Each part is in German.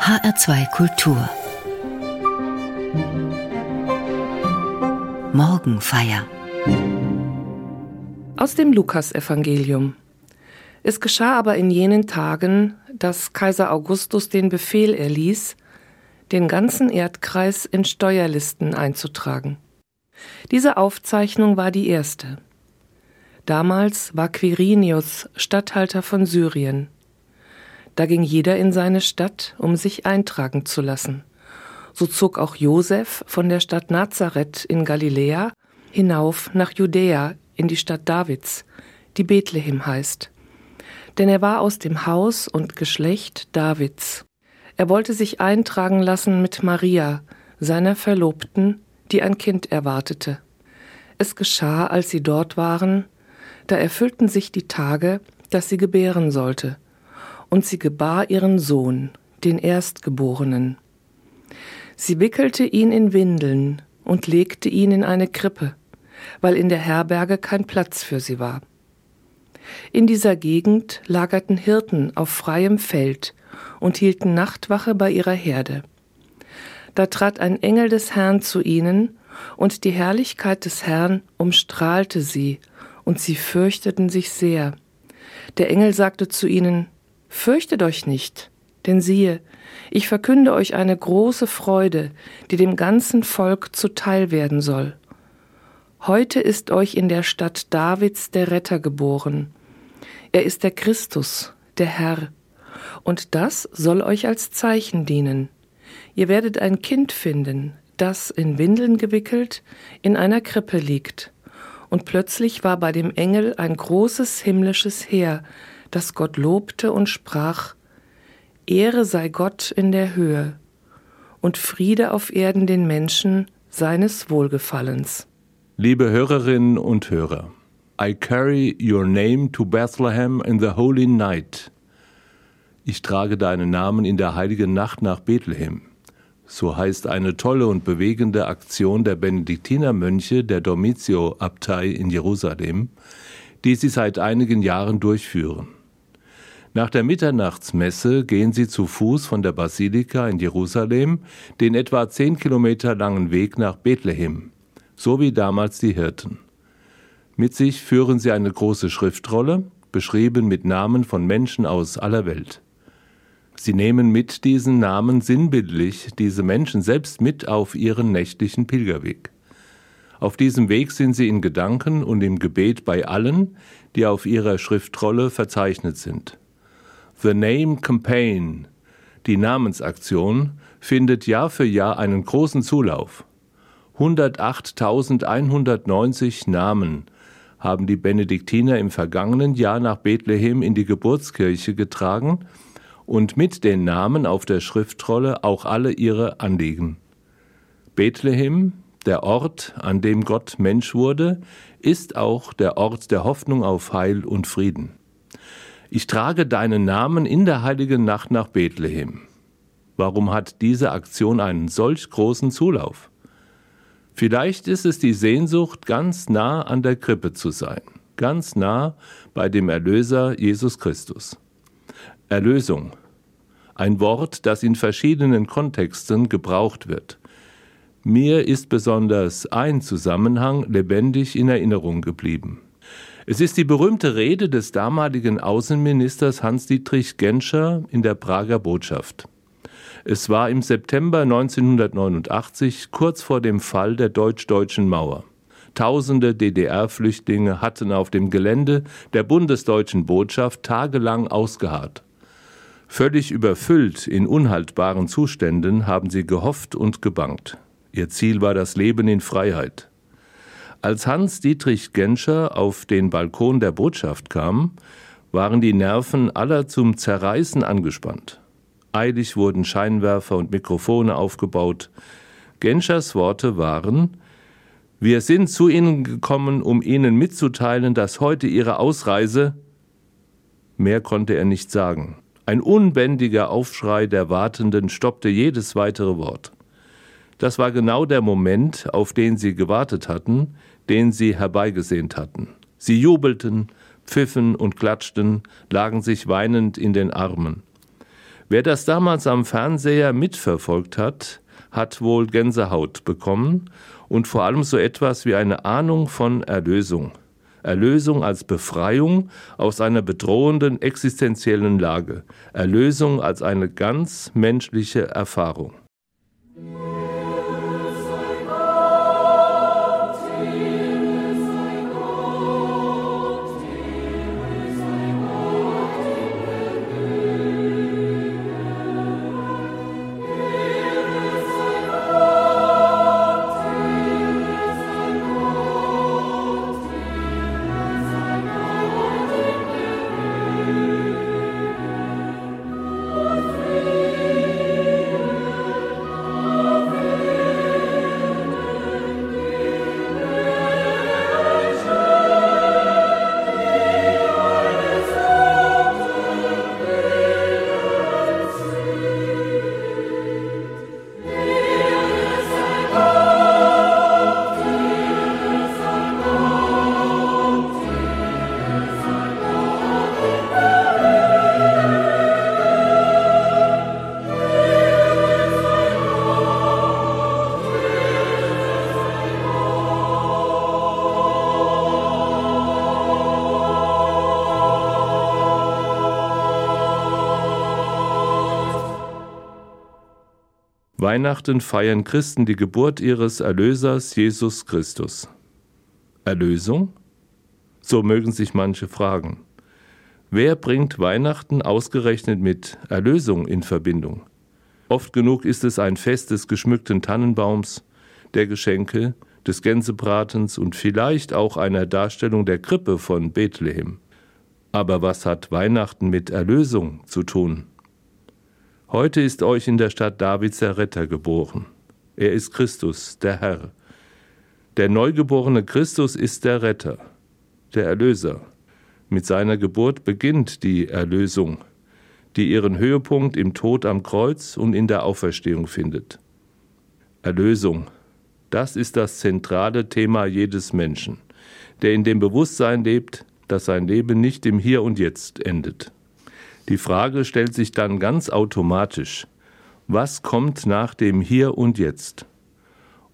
HR2 Kultur Morgenfeier Aus dem Lukasevangelium. Es geschah aber in jenen Tagen, dass Kaiser Augustus den Befehl erließ, den ganzen Erdkreis in Steuerlisten einzutragen. Diese Aufzeichnung war die erste. Damals war Quirinius Statthalter von Syrien. Da ging jeder in seine Stadt, um sich eintragen zu lassen. So zog auch Josef von der Stadt Nazareth in Galiläa hinauf nach Judäa in die Stadt Davids, die Bethlehem heißt. Denn er war aus dem Haus und Geschlecht Davids. Er wollte sich eintragen lassen mit Maria, seiner Verlobten, die ein Kind erwartete. Es geschah, als sie dort waren, da erfüllten sich die Tage, dass sie gebären sollte, und sie gebar ihren Sohn, den Erstgeborenen. Sie wickelte ihn in Windeln und legte ihn in eine Krippe, weil in der Herberge kein Platz für sie war. In dieser Gegend lagerten Hirten auf freiem Feld und hielten Nachtwache bei ihrer Herde. Da trat ein Engel des Herrn zu ihnen, und die Herrlichkeit des Herrn umstrahlte sie, und sie fürchteten sich sehr. Der Engel sagte zu ihnen, Fürchtet euch nicht, denn siehe, ich verkünde euch eine große Freude, die dem ganzen Volk zuteil werden soll. Heute ist euch in der Stadt Davids der Retter geboren. Er ist der Christus, der Herr. Und das soll euch als Zeichen dienen. Ihr werdet ein Kind finden, das in Windeln gewickelt in einer Krippe liegt. Und plötzlich war bei dem Engel ein großes himmlisches Heer, das Gott lobte und sprach, Ehre sei Gott in der Höhe und Friede auf Erden den Menschen seines Wohlgefallens. Liebe Hörerinnen und Hörer, I carry your name to Bethlehem in the holy night. Ich trage deinen Namen in der heiligen Nacht nach Bethlehem. So heißt eine tolle und bewegende Aktion der Benediktinermönche der Domizio-Abtei in Jerusalem, die sie seit einigen Jahren durchführen. Nach der Mitternachtsmesse gehen sie zu Fuß von der Basilika in Jerusalem den etwa zehn Kilometer langen Weg nach Bethlehem, so wie damals die Hirten. Mit sich führen sie eine große Schriftrolle, beschrieben mit Namen von Menschen aus aller Welt. Sie nehmen mit diesen Namen sinnbildlich diese Menschen selbst mit auf ihren nächtlichen Pilgerweg. Auf diesem Weg sind sie in Gedanken und im Gebet bei allen, die auf ihrer Schriftrolle verzeichnet sind. The Name Campaign, die Namensaktion, findet Jahr für Jahr einen großen Zulauf. 108.190 Namen haben die Benediktiner im vergangenen Jahr nach Bethlehem in die Geburtskirche getragen und mit den Namen auf der Schriftrolle auch alle ihre Anliegen. Bethlehem, der Ort, an dem Gott Mensch wurde, ist auch der Ort der Hoffnung auf Heil und Frieden. Ich trage deinen Namen in der heiligen Nacht nach Bethlehem. Warum hat diese Aktion einen solch großen Zulauf? Vielleicht ist es die Sehnsucht, ganz nah an der Krippe zu sein, ganz nah bei dem Erlöser Jesus Christus. Erlösung, ein Wort, das in verschiedenen Kontexten gebraucht wird. Mir ist besonders ein Zusammenhang lebendig in Erinnerung geblieben. Es ist die berühmte Rede des damaligen Außenministers Hans-Dietrich Genscher in der Prager Botschaft. Es war im September 1989, kurz vor dem Fall der deutsch-deutschen Mauer. Tausende DDR-Flüchtlinge hatten auf dem Gelände der bundesdeutschen Botschaft tagelang ausgeharrt. Völlig überfüllt in unhaltbaren Zuständen haben sie gehofft und gebangt. Ihr Ziel war das Leben in Freiheit. Als Hans Dietrich Genscher auf den Balkon der Botschaft kam, waren die Nerven aller zum Zerreißen angespannt. Eilig wurden Scheinwerfer und Mikrofone aufgebaut. Genschers Worte waren Wir sind zu Ihnen gekommen, um Ihnen mitzuteilen, dass heute Ihre Ausreise Mehr konnte er nicht sagen. Ein unbändiger Aufschrei der Wartenden stoppte jedes weitere Wort. Das war genau der Moment, auf den sie gewartet hatten, den sie herbeigesehnt hatten. Sie jubelten, pfiffen und klatschten, lagen sich weinend in den Armen. Wer das damals am Fernseher mitverfolgt hat, hat wohl Gänsehaut bekommen und vor allem so etwas wie eine Ahnung von Erlösung. Erlösung als Befreiung aus einer bedrohenden existenziellen Lage. Erlösung als eine ganz menschliche Erfahrung. Weihnachten feiern Christen die Geburt ihres Erlösers Jesus Christus. Erlösung? So mögen sich manche fragen. Wer bringt Weihnachten ausgerechnet mit Erlösung in Verbindung? Oft genug ist es ein Fest des geschmückten Tannenbaums, der Geschenke, des Gänsebratens und vielleicht auch einer Darstellung der Krippe von Bethlehem. Aber was hat Weihnachten mit Erlösung zu tun? Heute ist euch in der Stadt Davids der Retter geboren. Er ist Christus, der Herr. Der neugeborene Christus ist der Retter, der Erlöser. Mit seiner Geburt beginnt die Erlösung, die ihren Höhepunkt im Tod am Kreuz und in der Auferstehung findet. Erlösung, das ist das zentrale Thema jedes Menschen, der in dem Bewusstsein lebt, dass sein Leben nicht im Hier und Jetzt endet. Die Frage stellt sich dann ganz automatisch, was kommt nach dem Hier und Jetzt?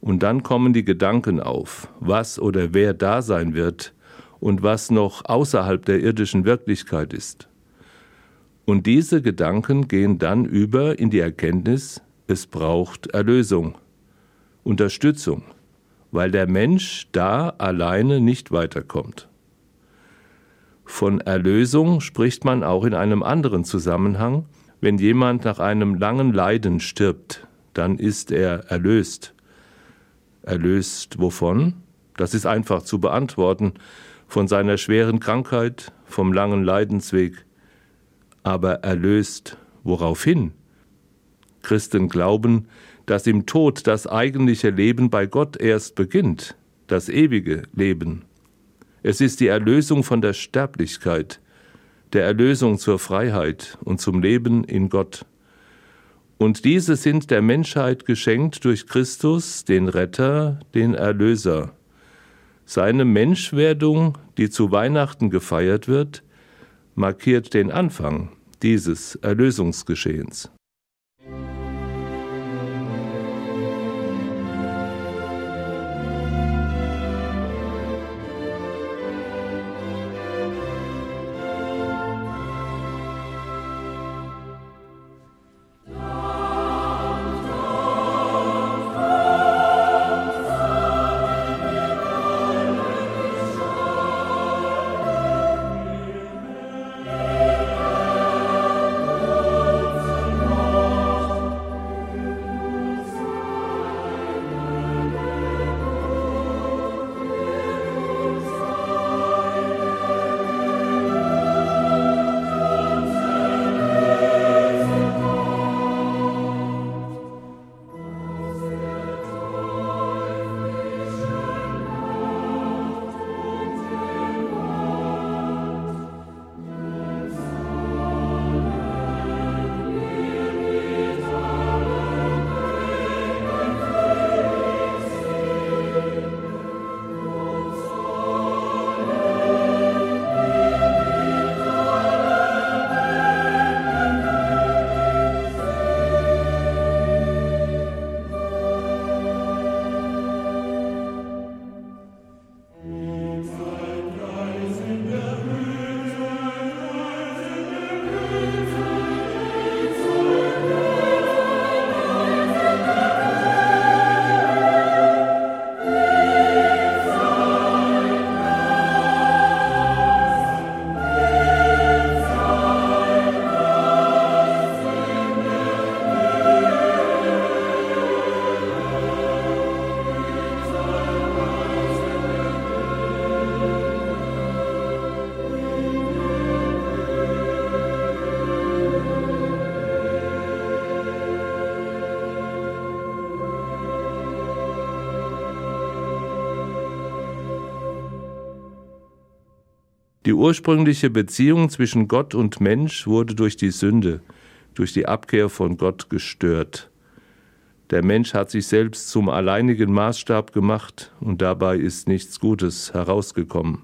Und dann kommen die Gedanken auf, was oder wer da sein wird und was noch außerhalb der irdischen Wirklichkeit ist. Und diese Gedanken gehen dann über in die Erkenntnis, es braucht Erlösung, Unterstützung, weil der Mensch da alleine nicht weiterkommt. Von Erlösung spricht man auch in einem anderen Zusammenhang. Wenn jemand nach einem langen Leiden stirbt, dann ist er erlöst. Erlöst wovon? Das ist einfach zu beantworten. Von seiner schweren Krankheit, vom langen Leidensweg. Aber erlöst woraufhin? Christen glauben, dass im Tod das eigentliche Leben bei Gott erst beginnt, das ewige Leben. Es ist die Erlösung von der Sterblichkeit, der Erlösung zur Freiheit und zum Leben in Gott. Und diese sind der Menschheit geschenkt durch Christus, den Retter, den Erlöser. Seine Menschwerdung, die zu Weihnachten gefeiert wird, markiert den Anfang dieses Erlösungsgeschehens. Die ursprüngliche Beziehung zwischen Gott und Mensch wurde durch die Sünde, durch die Abkehr von Gott gestört. Der Mensch hat sich selbst zum alleinigen Maßstab gemacht und dabei ist nichts Gutes herausgekommen.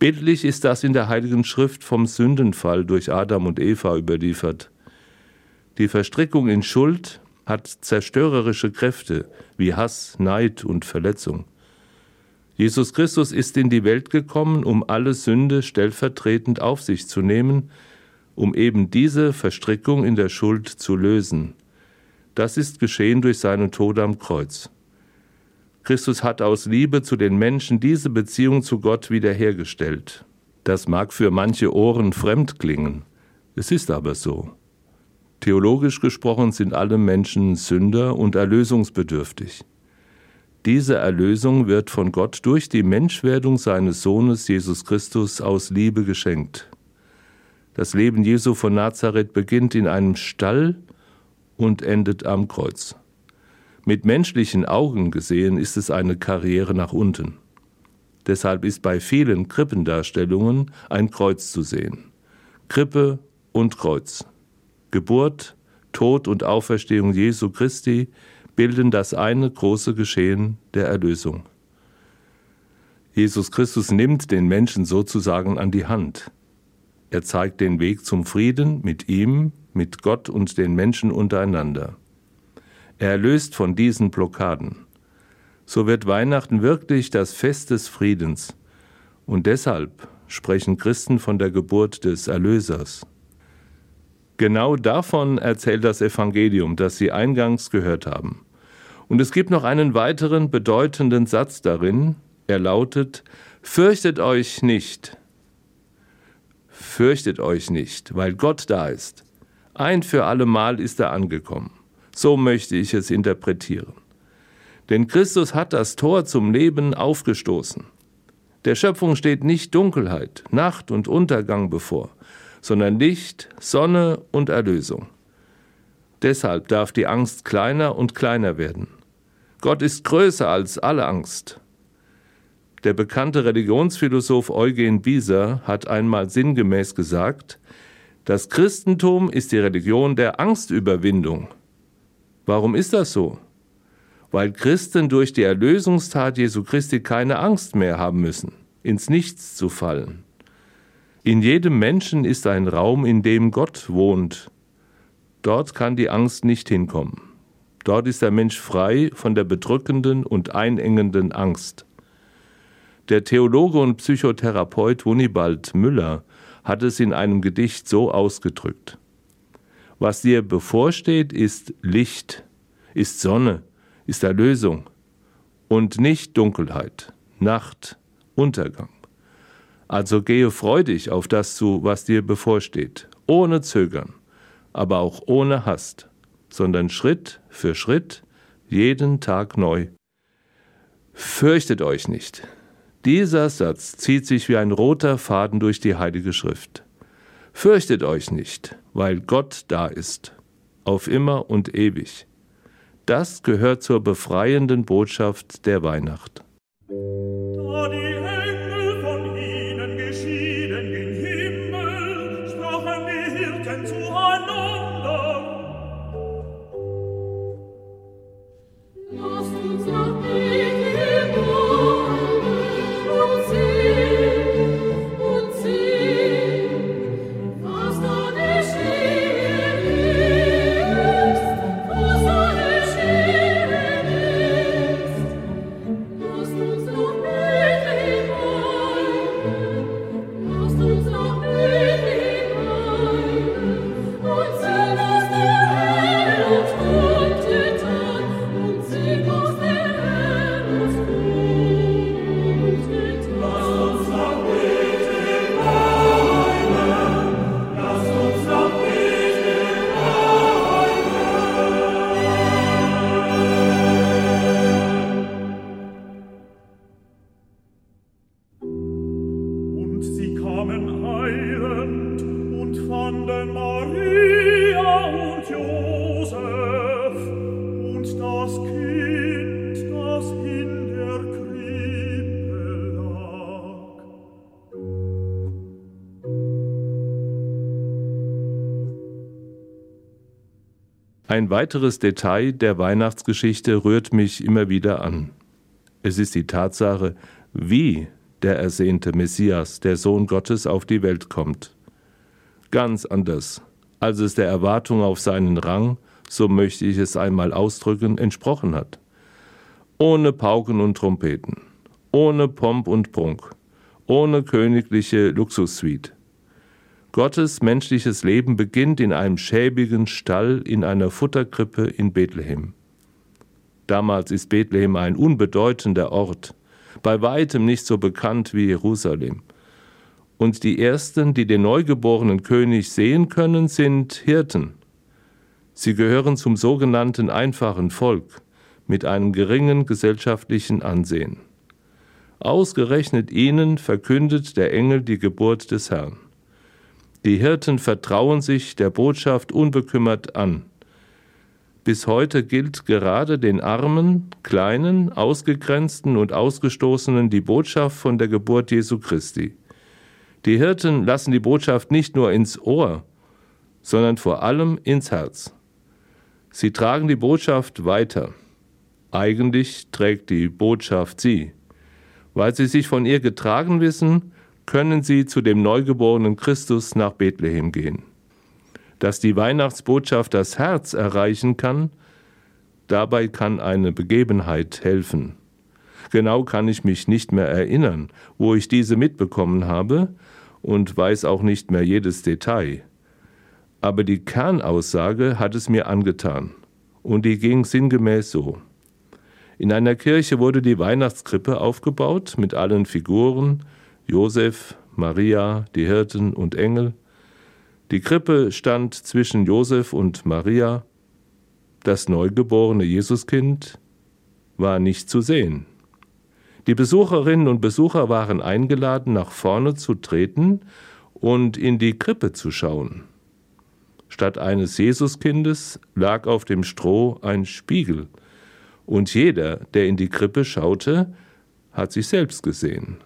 Bildlich ist das in der Heiligen Schrift vom Sündenfall durch Adam und Eva überliefert. Die Verstrickung in Schuld hat zerstörerische Kräfte wie Hass, Neid und Verletzung. Jesus Christus ist in die Welt gekommen, um alle Sünde stellvertretend auf sich zu nehmen, um eben diese Verstrickung in der Schuld zu lösen. Das ist geschehen durch seinen Tod am Kreuz. Christus hat aus Liebe zu den Menschen diese Beziehung zu Gott wiederhergestellt. Das mag für manche Ohren fremd klingen, es ist aber so. Theologisch gesprochen sind alle Menschen Sünder und erlösungsbedürftig. Diese Erlösung wird von Gott durch die Menschwerdung seines Sohnes Jesus Christus aus Liebe geschenkt. Das Leben Jesu von Nazareth beginnt in einem Stall und endet am Kreuz. Mit menschlichen Augen gesehen ist es eine Karriere nach unten. Deshalb ist bei vielen Krippendarstellungen ein Kreuz zu sehen. Krippe und Kreuz. Geburt, Tod und Auferstehung Jesu Christi bilden das eine große Geschehen der Erlösung. Jesus Christus nimmt den Menschen sozusagen an die Hand. Er zeigt den Weg zum Frieden mit ihm, mit Gott und den Menschen untereinander. Er erlöst von diesen Blockaden. So wird Weihnachten wirklich das Fest des Friedens. Und deshalb sprechen Christen von der Geburt des Erlösers. Genau davon erzählt das Evangelium, das Sie eingangs gehört haben. Und es gibt noch einen weiteren bedeutenden Satz darin. Er lautet, Fürchtet euch nicht. Fürchtet euch nicht, weil Gott da ist. Ein für allemal ist er angekommen. So möchte ich es interpretieren. Denn Christus hat das Tor zum Leben aufgestoßen. Der Schöpfung steht nicht Dunkelheit, Nacht und Untergang bevor, sondern Licht, Sonne und Erlösung. Deshalb darf die Angst kleiner und kleiner werden. Gott ist größer als alle Angst. Der bekannte Religionsphilosoph Eugen Bieser hat einmal sinngemäß gesagt, das Christentum ist die Religion der Angstüberwindung. Warum ist das so? Weil Christen durch die Erlösungstat Jesu Christi keine Angst mehr haben müssen, ins Nichts zu fallen. In jedem Menschen ist ein Raum, in dem Gott wohnt. Dort kann die Angst nicht hinkommen. Dort ist der Mensch frei von der bedrückenden und einengenden Angst. Der Theologe und Psychotherapeut Wunibald Müller hat es in einem Gedicht so ausgedrückt. Was dir bevorsteht, ist Licht, ist Sonne, ist Erlösung und nicht Dunkelheit, Nacht, Untergang. Also gehe freudig auf das zu, was dir bevorsteht, ohne Zögern, aber auch ohne Hast, sondern Schritt für Schritt, jeden Tag neu. Fürchtet euch nicht. Dieser Satz zieht sich wie ein roter Faden durch die Heilige Schrift. Fürchtet euch nicht, weil Gott da ist, auf immer und ewig. Das gehört zur befreienden Botschaft der Weihnacht. fanden Maria und Josef und das Kind, das in der Krippe lag. Ein weiteres Detail der Weihnachtsgeschichte rührt mich immer wieder an. Es ist die Tatsache, wie der ersehnte Messias, der Sohn Gottes, auf die Welt kommt. Ganz anders, als es der Erwartung auf seinen Rang, so möchte ich es einmal ausdrücken, entsprochen hat. Ohne Pauken und Trompeten, ohne Pomp und Prunk, ohne königliche Luxussuite. Gottes menschliches Leben beginnt in einem schäbigen Stall in einer Futterkrippe in Bethlehem. Damals ist Bethlehem ein unbedeutender Ort, bei weitem nicht so bekannt wie Jerusalem. Und die ersten, die den neugeborenen König sehen können, sind Hirten. Sie gehören zum sogenannten einfachen Volk mit einem geringen gesellschaftlichen Ansehen. Ausgerechnet ihnen verkündet der Engel die Geburt des Herrn. Die Hirten vertrauen sich der Botschaft unbekümmert an. Bis heute gilt gerade den Armen, Kleinen, Ausgegrenzten und Ausgestoßenen die Botschaft von der Geburt Jesu Christi. Die Hirten lassen die Botschaft nicht nur ins Ohr, sondern vor allem ins Herz. Sie tragen die Botschaft weiter. Eigentlich trägt die Botschaft sie. Weil sie sich von ihr getragen wissen, können sie zu dem neugeborenen Christus nach Bethlehem gehen dass die Weihnachtsbotschaft das Herz erreichen kann, dabei kann eine Begebenheit helfen. Genau kann ich mich nicht mehr erinnern, wo ich diese mitbekommen habe und weiß auch nicht mehr jedes Detail. Aber die Kernaussage hat es mir angetan und die ging sinngemäß so. In einer Kirche wurde die Weihnachtskrippe aufgebaut mit allen Figuren, Josef, Maria, die Hirten und Engel. Die Krippe stand zwischen Josef und Maria. Das neugeborene Jesuskind war nicht zu sehen. Die Besucherinnen und Besucher waren eingeladen, nach vorne zu treten und in die Krippe zu schauen. Statt eines Jesuskindes lag auf dem Stroh ein Spiegel, und jeder, der in die Krippe schaute, hat sich selbst gesehen.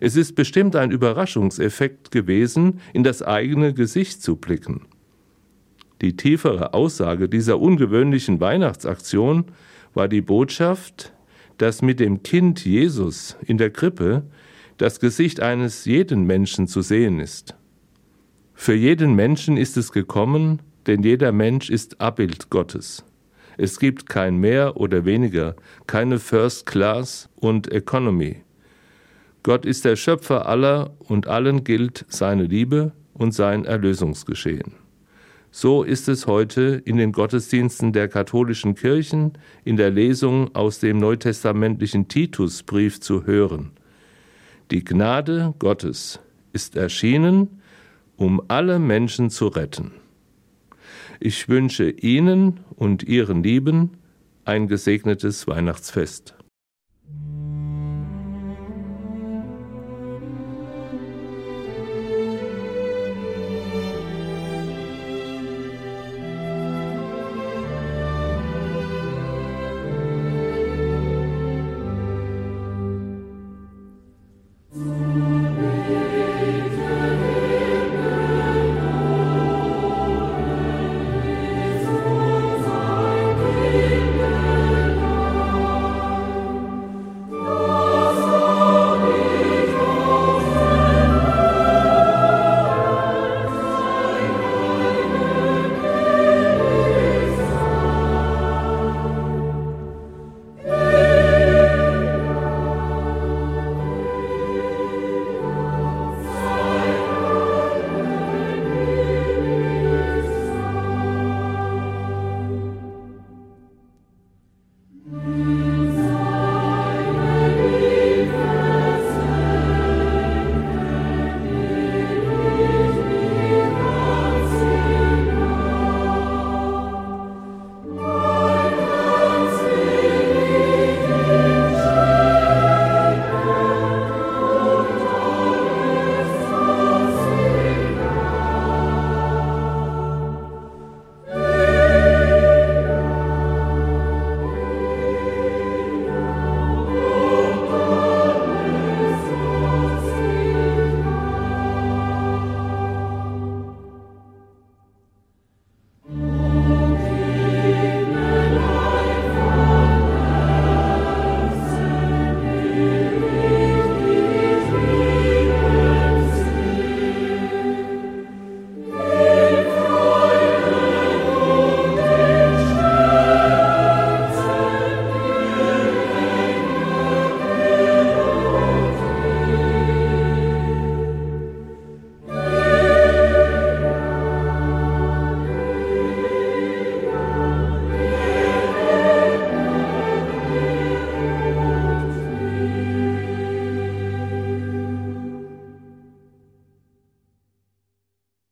Es ist bestimmt ein Überraschungseffekt gewesen, in das eigene Gesicht zu blicken. Die tiefere Aussage dieser ungewöhnlichen Weihnachtsaktion war die Botschaft, dass mit dem Kind Jesus in der Krippe das Gesicht eines jeden Menschen zu sehen ist. Für jeden Menschen ist es gekommen, denn jeder Mensch ist Abbild Gottes. Es gibt kein mehr oder weniger, keine First Class und Economy. Gott ist der Schöpfer aller und allen gilt seine Liebe und sein Erlösungsgeschehen. So ist es heute in den Gottesdiensten der katholischen Kirchen in der Lesung aus dem neutestamentlichen Titusbrief zu hören. Die Gnade Gottes ist erschienen, um alle Menschen zu retten. Ich wünsche Ihnen und Ihren Lieben ein gesegnetes Weihnachtsfest.